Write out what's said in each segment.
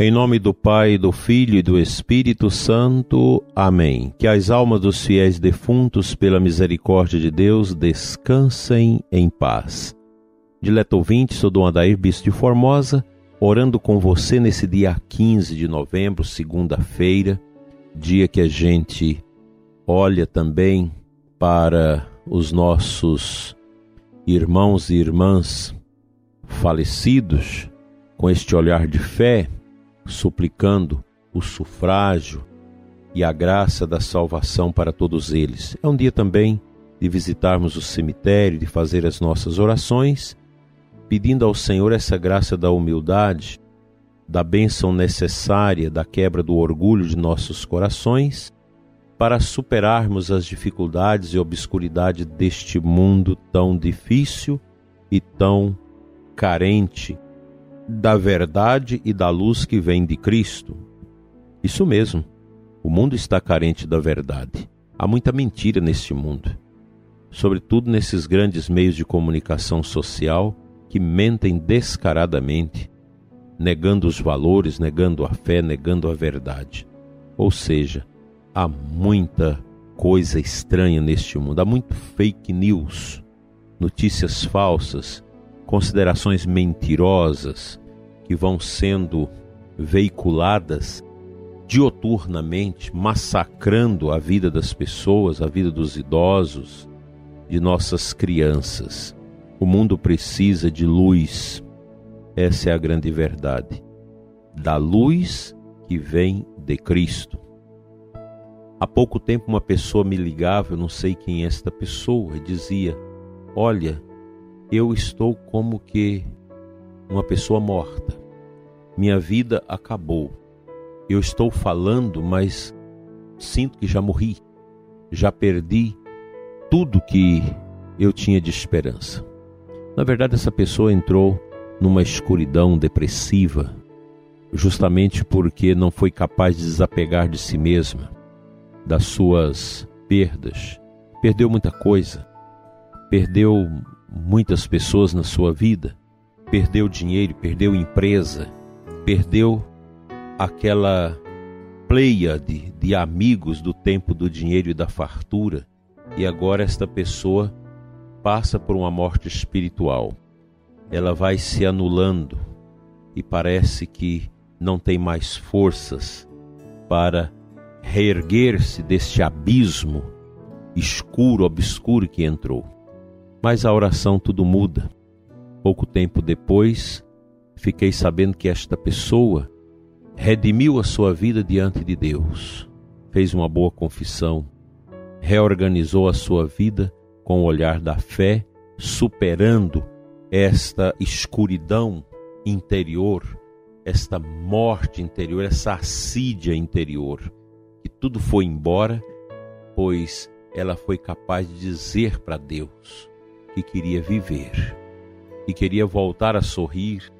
Em nome do Pai, do Filho e do Espírito Santo. Amém. Que as almas dos fiéis defuntos, pela misericórdia de Deus, descansem em paz. Dileto ouvinte, sou Dom Adair Bispo de Formosa, orando com você nesse dia 15 de novembro, segunda-feira, dia que a gente olha também para os nossos irmãos e irmãs falecidos com este olhar de fé suplicando o sufrágio e a graça da salvação para todos eles. É um dia também de visitarmos o cemitério, de fazer as nossas orações, pedindo ao Senhor essa graça da humildade, da bênção necessária, da quebra do orgulho de nossos corações, para superarmos as dificuldades e obscuridade deste mundo tão difícil e tão carente da verdade e da luz que vem de Cristo. Isso mesmo, o mundo está carente da verdade. Há muita mentira neste mundo, sobretudo nesses grandes meios de comunicação social que mentem descaradamente, negando os valores, negando a fé, negando a verdade. Ou seja, há muita coisa estranha neste mundo, há muito fake news, notícias falsas considerações mentirosas que vão sendo veiculadas dioturnamente, massacrando a vida das pessoas, a vida dos idosos, de nossas crianças. O mundo precisa de luz. Essa é a grande verdade. Da luz que vem de Cristo. Há pouco tempo uma pessoa me ligava, eu não sei quem é esta pessoa, e dizia: Olha, eu estou como que uma pessoa morta. Minha vida acabou. Eu estou falando, mas sinto que já morri. Já perdi tudo que eu tinha de esperança. Na verdade, essa pessoa entrou numa escuridão depressiva, justamente porque não foi capaz de desapegar de si mesma, das suas perdas. Perdeu muita coisa, perdeu muitas pessoas na sua vida, perdeu dinheiro, perdeu empresa, perdeu aquela pleia de, de amigos do tempo do dinheiro e da fartura, e agora esta pessoa passa por uma morte espiritual. Ela vai se anulando e parece que não tem mais forças para reerguer-se deste abismo escuro, obscuro que entrou. Mas a oração tudo muda. Pouco tempo depois, fiquei sabendo que esta pessoa redimiu a sua vida diante de Deus, fez uma boa confissão, reorganizou a sua vida com o olhar da fé, superando esta escuridão interior, esta morte interior, essa assídia interior, que tudo foi embora, pois ela foi capaz de dizer para Deus: que queria viver e queria voltar a sorrir,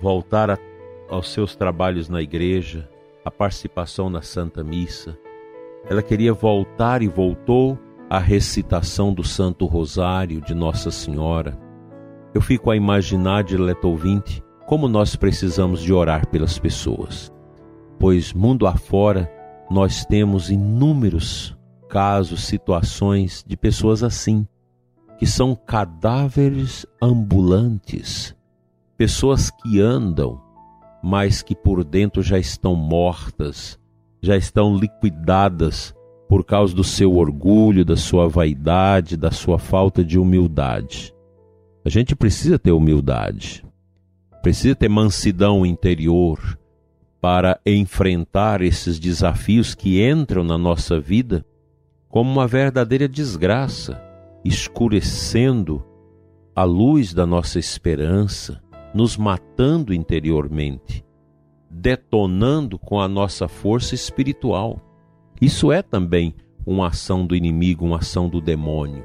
voltar a, aos seus trabalhos na igreja, a participação na Santa Missa. Ela queria voltar e voltou à recitação do Santo Rosário de Nossa Senhora. Eu fico a imaginar, dileto ouvinte, como nós precisamos de orar pelas pessoas, pois mundo afora nós temos inúmeros casos, situações de pessoas assim, que são cadáveres ambulantes, pessoas que andam, mas que por dentro já estão mortas, já estão liquidadas por causa do seu orgulho, da sua vaidade, da sua falta de humildade. A gente precisa ter humildade, precisa ter mansidão interior para enfrentar esses desafios que entram na nossa vida como uma verdadeira desgraça escurecendo a luz da nossa esperança, nos matando interiormente, detonando com a nossa força espiritual. Isso é também uma ação do inimigo, uma ação do demônio.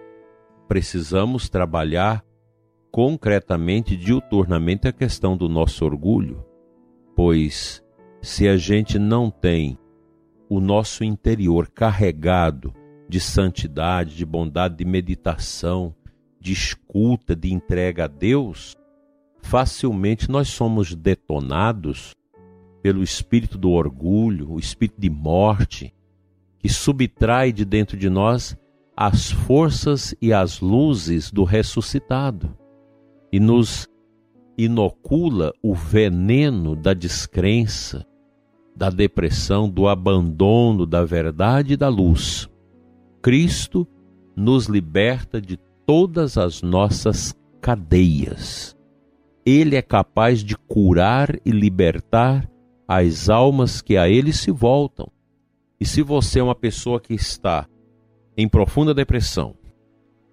Precisamos trabalhar concretamente, diuturnamente, a questão do nosso orgulho, pois se a gente não tem o nosso interior carregado de santidade, de bondade, de meditação, de escuta, de entrega a Deus, facilmente nós somos detonados pelo espírito do orgulho, o espírito de morte, que subtrai de dentro de nós as forças e as luzes do ressuscitado e nos inocula o veneno da descrença, da depressão, do abandono da verdade e da luz. Cristo nos liberta de todas as nossas cadeias. Ele é capaz de curar e libertar as almas que a ele se voltam. E se você é uma pessoa que está em profunda depressão,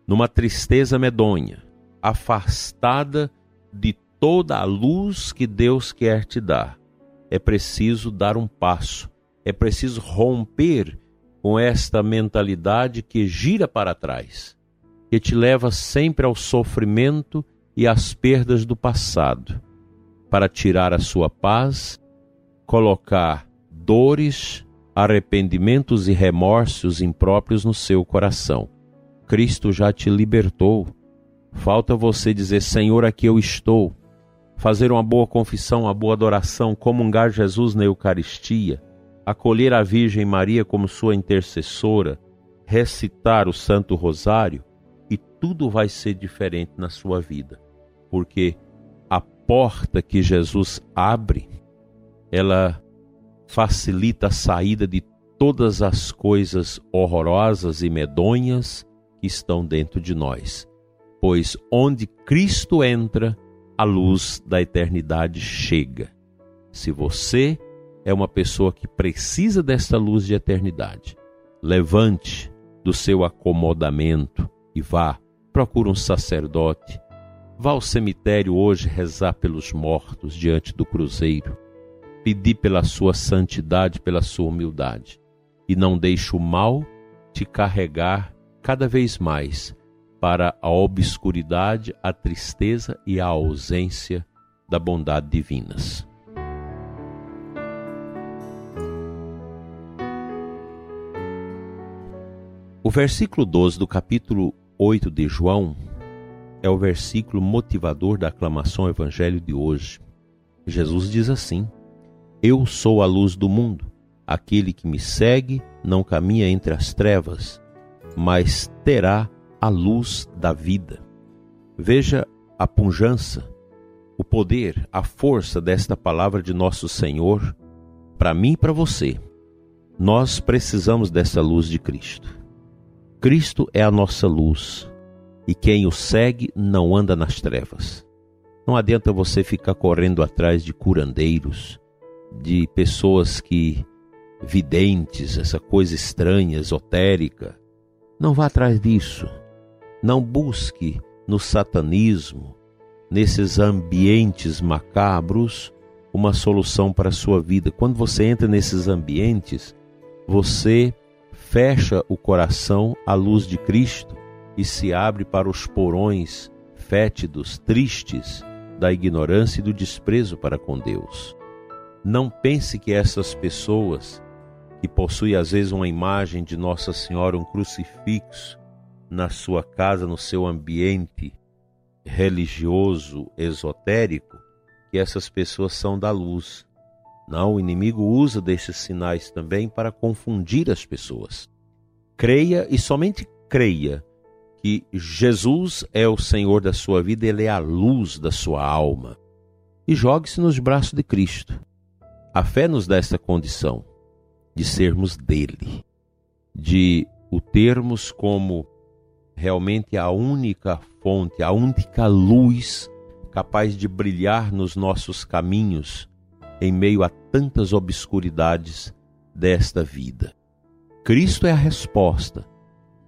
numa tristeza medonha, afastada de toda a luz que Deus quer te dar, é preciso dar um passo, é preciso romper com esta mentalidade que gira para trás, que te leva sempre ao sofrimento e às perdas do passado, para tirar a sua paz, colocar dores, arrependimentos e remorsos impróprios no seu coração. Cristo já te libertou. Falta você dizer: Senhor, aqui eu estou. Fazer uma boa confissão, uma boa adoração, comungar Jesus na Eucaristia, acolher a Virgem Maria como sua intercessora, recitar o Santo Rosário e tudo vai ser diferente na sua vida, porque a porta que Jesus abre, ela facilita a saída de todas as coisas horrorosas e medonhas que estão dentro de nós. Pois onde Cristo entra, a luz da eternidade chega. Se você é uma pessoa que precisa desta luz de eternidade, levante do seu acomodamento e vá, procure um sacerdote, vá ao cemitério hoje rezar pelos mortos diante do cruzeiro pedir pela sua santidade, pela sua humildade. E não deixe o mal te carregar cada vez mais para a obscuridade, a tristeza e a ausência da bondade divinas. O versículo 12 do capítulo 8 de João é o versículo motivador da aclamação ao evangelho de hoje. Jesus diz assim: eu sou a luz do mundo. Aquele que me segue não caminha entre as trevas, mas terá a luz da vida. Veja a pujança, o poder, a força desta palavra de nosso Senhor para mim e para você. Nós precisamos dessa luz de Cristo. Cristo é a nossa luz e quem o segue não anda nas trevas. Não adianta você ficar correndo atrás de curandeiros, de pessoas que videntes, essa coisa estranha, esotérica. Não vá atrás disso. Não busque no satanismo, nesses ambientes macabros, uma solução para a sua vida. Quando você entra nesses ambientes, você fecha o coração à luz de Cristo e se abre para os porões fétidos, tristes da ignorância e do desprezo para com Deus. Não pense que essas pessoas que possuem às vezes uma imagem de Nossa Senhora, um crucifixo na sua casa, no seu ambiente religioso, esotérico, que essas pessoas são da luz. Não, o inimigo usa desses sinais também para confundir as pessoas. Creia e somente creia que Jesus é o Senhor da sua vida, ele é a luz da sua alma. E jogue-se nos braços de Cristo. A fé nos dá essa condição de sermos dele, de o termos como realmente a única fonte, a única luz capaz de brilhar nos nossos caminhos em meio a tantas obscuridades desta vida. Cristo é a resposta.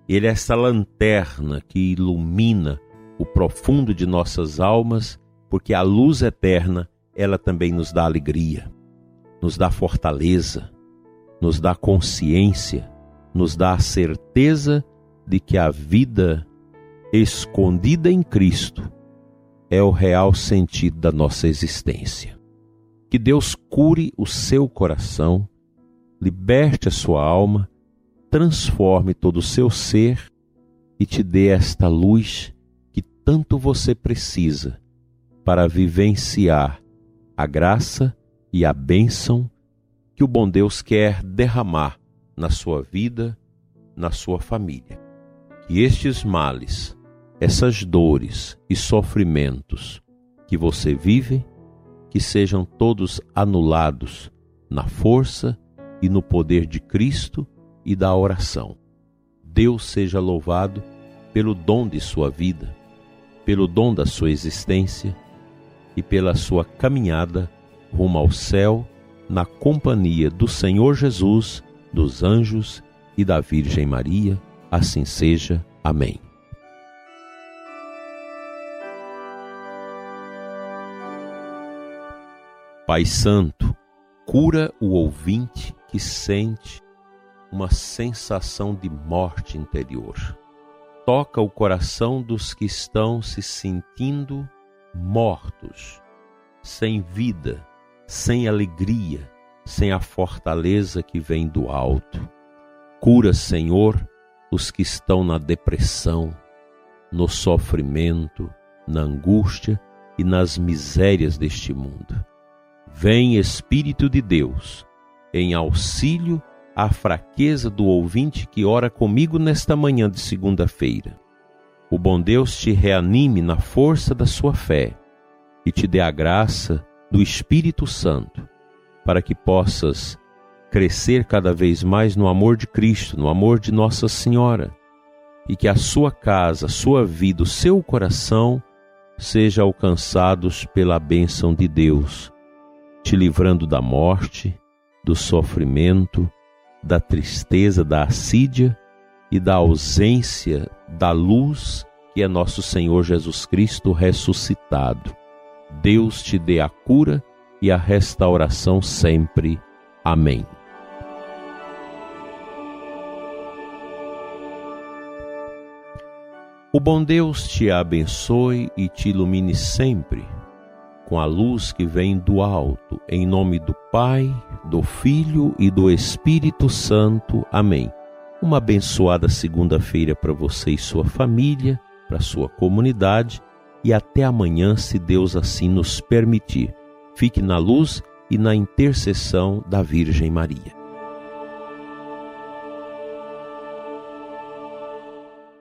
Ele é essa lanterna que ilumina o profundo de nossas almas, porque a luz eterna, ela também nos dá alegria nos dá fortaleza, nos dá consciência, nos dá a certeza de que a vida escondida em Cristo é o real sentido da nossa existência. Que Deus cure o seu coração, liberte a sua alma, transforme todo o seu ser e te dê esta luz que tanto você precisa para vivenciar a graça e a bênção que o bom Deus quer derramar na sua vida, na sua família. Que estes males, essas dores e sofrimentos que você vive, que sejam todos anulados na força e no poder de Cristo e da oração. Deus seja louvado pelo dom de sua vida, pelo dom da sua existência e pela sua caminhada rumo ao céu na companhia do Senhor Jesus, dos anjos e da Virgem Maria. Assim seja. Amém. Pai Santo, cura o ouvinte que sente uma sensação de morte interior. Toca o coração dos que estão se sentindo mortos, sem vida, sem alegria, sem a fortaleza que vem do alto. Cura, Senhor, os que estão na depressão, no sofrimento, na angústia e nas misérias deste mundo. Vem, Espírito de Deus, em auxílio à fraqueza do ouvinte que ora comigo nesta manhã de segunda-feira. O bom Deus te reanime na força da sua fé e te dê a graça do Espírito Santo para que possas crescer cada vez mais no amor de Cristo, no amor de Nossa Senhora, e que a sua casa, a sua vida, o seu coração sejam alcançados pela bênção de Deus, te livrando da morte, do sofrimento, da tristeza, da assídia e da ausência da luz que é nosso Senhor Jesus Cristo ressuscitado. Deus te dê a cura e a restauração sempre. Amém. O bom Deus te abençoe e te ilumine sempre com a luz que vem do alto, em nome do Pai, do Filho e do Espírito Santo. Amém. Uma abençoada segunda-feira para você e sua família, para sua comunidade e até amanhã, se Deus assim nos permitir. Fique na luz e na intercessão da Virgem Maria.